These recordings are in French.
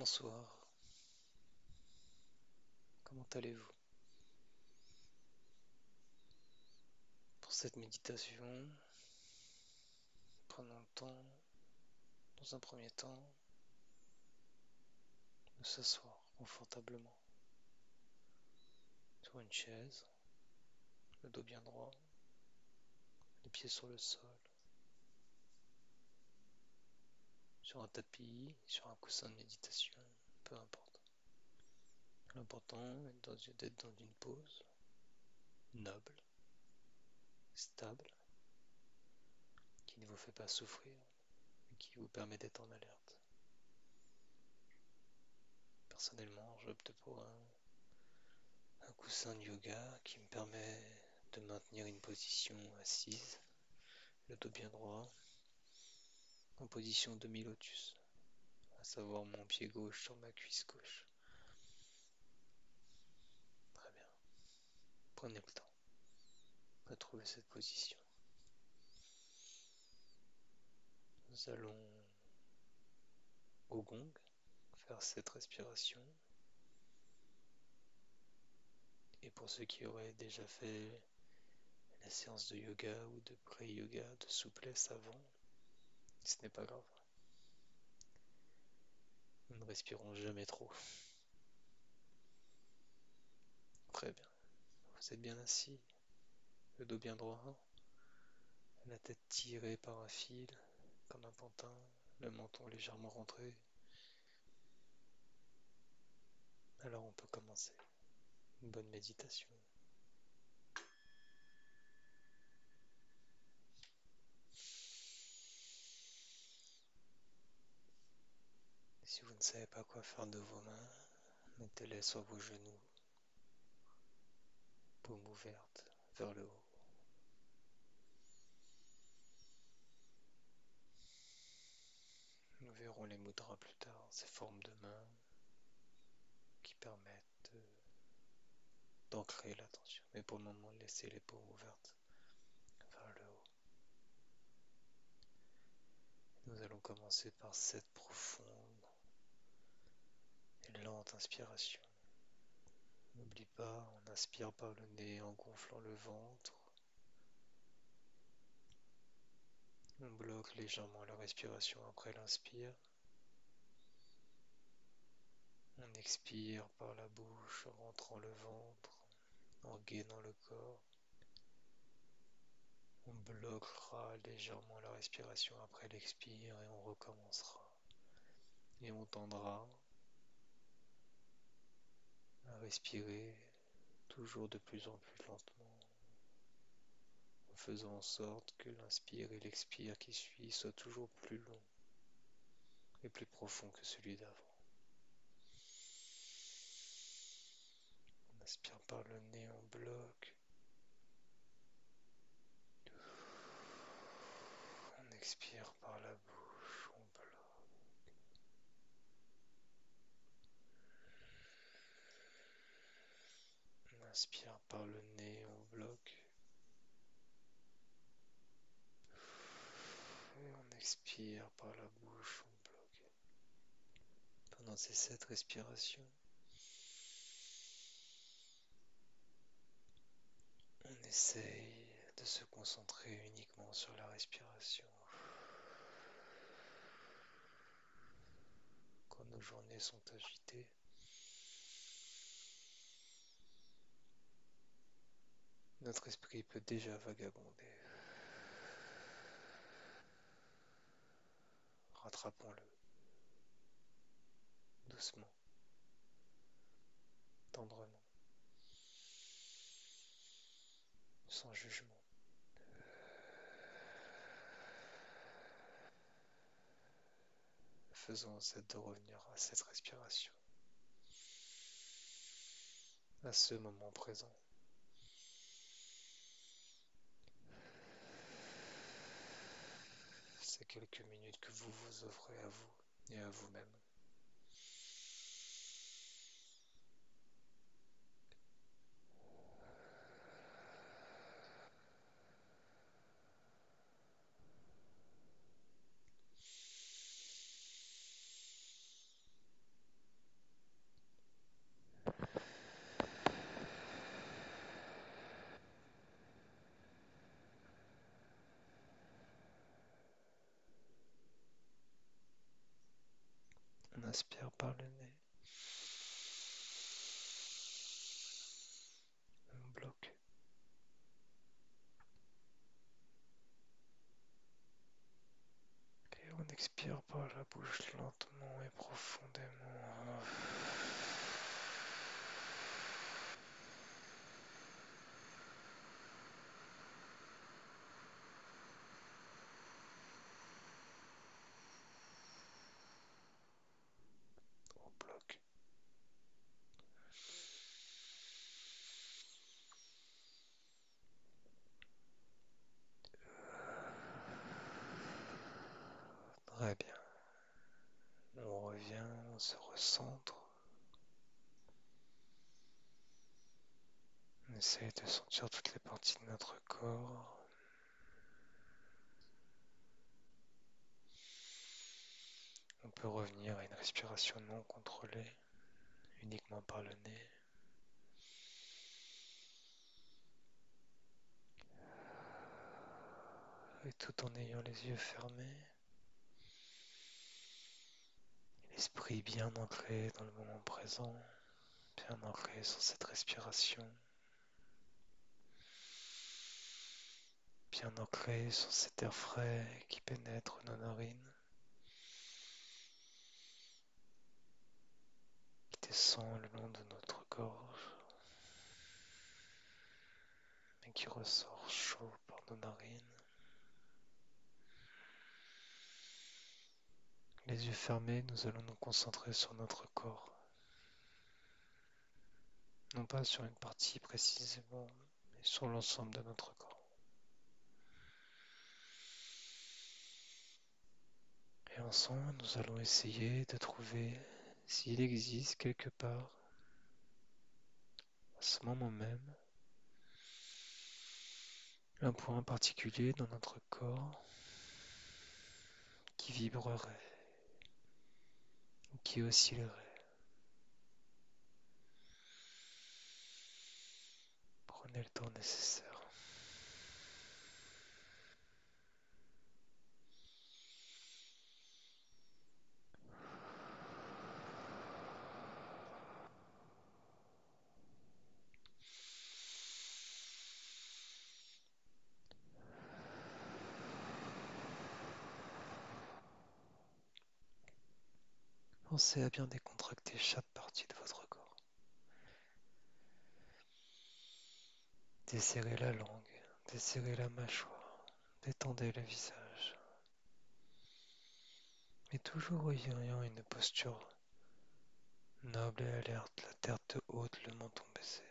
Bonsoir. Comment allez-vous? Pour cette méditation, prenons le temps, dans un premier temps, de s'asseoir confortablement sur une chaise, le dos bien droit, les pieds sur le sol, sur un tapis, sur un coussin de méditation, peu importe. L'important est d'être dans une pause noble, stable, qui ne vous fait pas souffrir qui vous permet d'être en alerte. Personnellement, j'opte pour un coussin de yoga qui me permet de maintenir une position assise, le dos bien droit, position demi-lotus, à savoir mon pied gauche sur ma cuisse gauche. Très bien. Prenez le temps de trouver cette position. Nous allons au gong faire cette respiration. Et pour ceux qui auraient déjà fait la séance de yoga ou de pré-yoga, de souplesse avant, ce n'est pas grave. Nous ne respirons jamais trop. Très bien. Vous êtes bien assis, le dos bien droit, la tête tirée par un fil, comme un pantin, le menton légèrement rentré. Alors on peut commencer. Une bonne méditation. Ne savez pas quoi faire de vos mains, mettez-les sur vos genoux, paume ouverte vers le haut. Nous verrons les mudras plus tard, ces formes de mains qui permettent d'ancrer l'attention. Mais pour le moment, laissez les paumes ouvertes vers le haut. Nous allons commencer par cette profonde lente inspiration. N'oublie pas, on inspire par le nez en gonflant le ventre. On bloque légèrement la respiration après l'inspire. On expire par la bouche en rentrant le ventre, en gainant le corps. On bloquera légèrement la respiration après l'expire et on recommencera. Et on tendra respirer toujours de plus en plus lentement, en faisant en sorte que l'inspire et l'expire qui suit soient toujours plus longs et plus profonds que celui d'avant. On inspire par le nez, en bloc. On expire par la bouche. Inspire par le nez, on bloque. Et on expire par la bouche, on bloque. Pendant ces sept respirations, on essaye de se concentrer uniquement sur la respiration. Quand nos journées sont agitées, Notre esprit peut déjà vagabonder. Rattrapons-le. Doucement. Tendrement. Sans jugement. Faisons cette de revenir à cette respiration. À ce moment présent. Quelques minutes que vous vous offrez à vous et à vous-même. Inspire par le nez. On bloque. Et on expire par la bouche lentement et profondément. On bloque. Très bien. On revient, on se recentre. On essaye de sentir toutes les parties de notre corps. On peut revenir à une respiration non contrôlée, uniquement par le nez. Et tout en ayant les yeux fermés, l'esprit bien ancré dans le moment présent, bien ancré sur cette respiration, bien ancré sur cet air frais qui pénètre nos narines. descend le long de notre gorge et qui ressort chaud par nos narines. Les yeux fermés, nous allons nous concentrer sur notre corps. Non pas sur une partie précisément, mais sur l'ensemble de notre corps. Et ensemble, nous allons essayer de trouver s'il existe quelque part, à ce moment même, un point particulier dans notre corps qui vibrerait, qui oscillerait. Prenez le temps nécessaire. Pensez à bien décontracter chaque partie de votre corps. Desserrez la langue, desserrez la mâchoire, détendez le visage. Mais toujours ayant une posture noble et alerte, la tête haute, le menton baissé.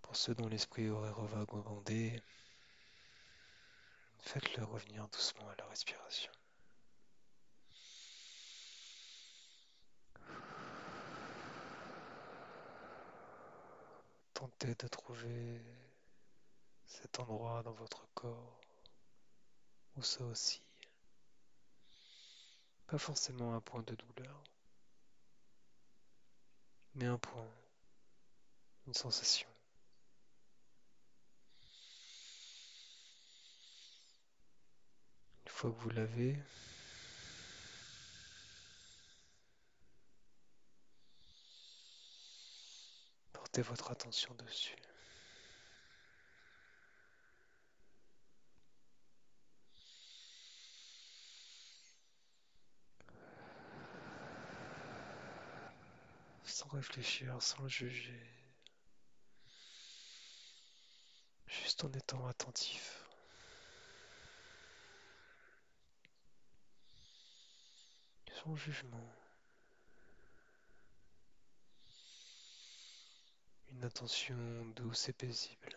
Pour ceux dont l'esprit aurait revagabondé, faites-le revenir doucement à la respiration. De trouver cet endroit dans votre corps où ça aussi. Pas forcément un point de douleur, mais un point, une sensation. Une fois que vous l'avez, votre attention dessus. Sans réfléchir, sans juger. Juste en étant attentif. Sans jugement. Une attention douce et paisible.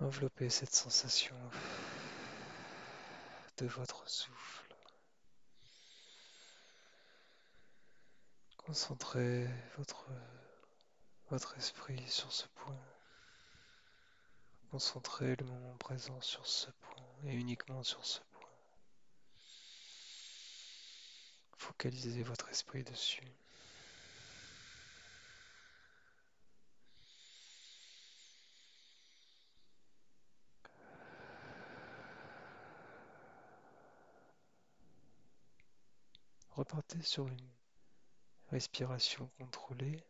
Enveloppez cette sensation de votre souffle. Concentrez votre, votre esprit sur ce point. Concentrez le moment présent sur ce point et uniquement sur ce point. focalisez votre esprit dessus. Repartez sur une respiration contrôlée.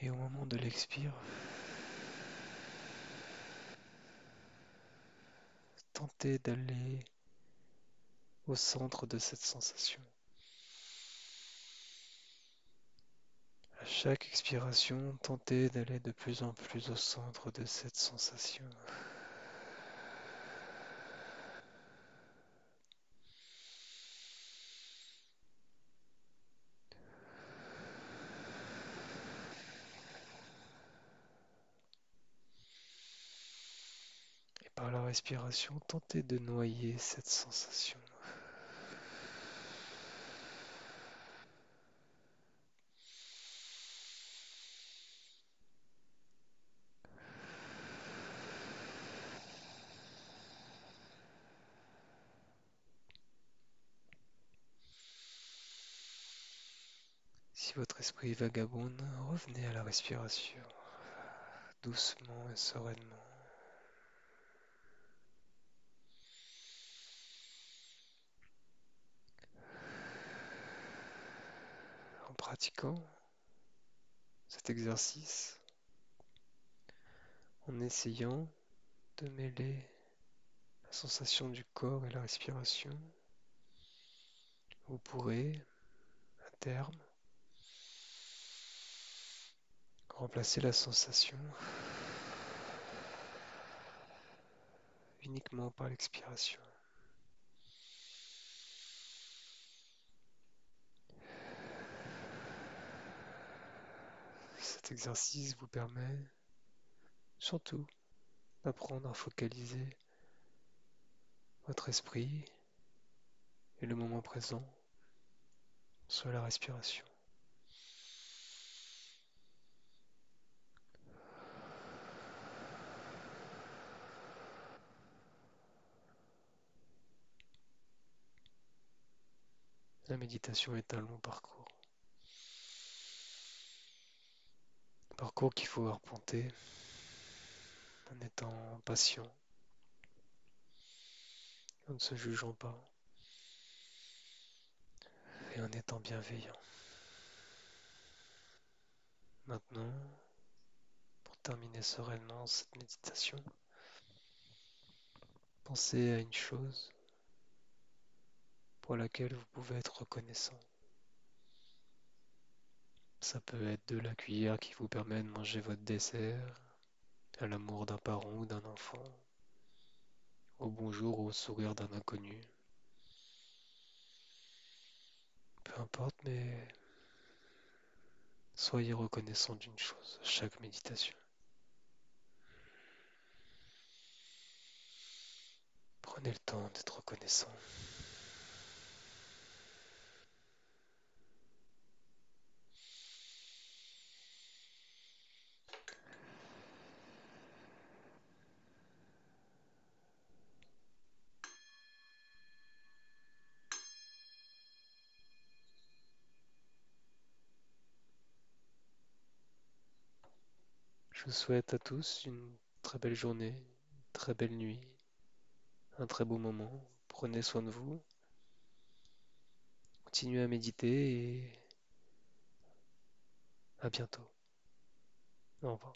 Et au moment de l'expire, tentez d'aller au centre de cette sensation. À chaque expiration, tentez d'aller de plus en plus au centre de cette sensation. Et par la respiration, tentez de noyer cette sensation. Si votre esprit vagabonde, revenez à la respiration, doucement et sereinement. En pratiquant cet exercice, en essayant de mêler la sensation du corps et la respiration, vous pourrez, à terme, remplacer la sensation uniquement par l'expiration. Exercice vous permet surtout d'apprendre à focaliser votre esprit et le moment présent sur la respiration. La méditation est un long parcours. Un parcours qu'il faut arpenter en étant patient, en ne se jugeant pas et en étant bienveillant. Maintenant, pour terminer sereinement cette méditation, pensez à une chose pour laquelle vous pouvez être reconnaissant. Ça peut être de la cuillère qui vous permet de manger votre dessert, à l'amour d'un parent ou d'un enfant, au bonjour ou au sourire d'un inconnu. Peu importe, mais soyez reconnaissant d'une chose, chaque méditation. Prenez le temps d'être reconnaissant. Je vous souhaite à tous une très belle journée, une très belle nuit, un très beau moment. Prenez soin de vous. Continuez à méditer et à bientôt. Au revoir.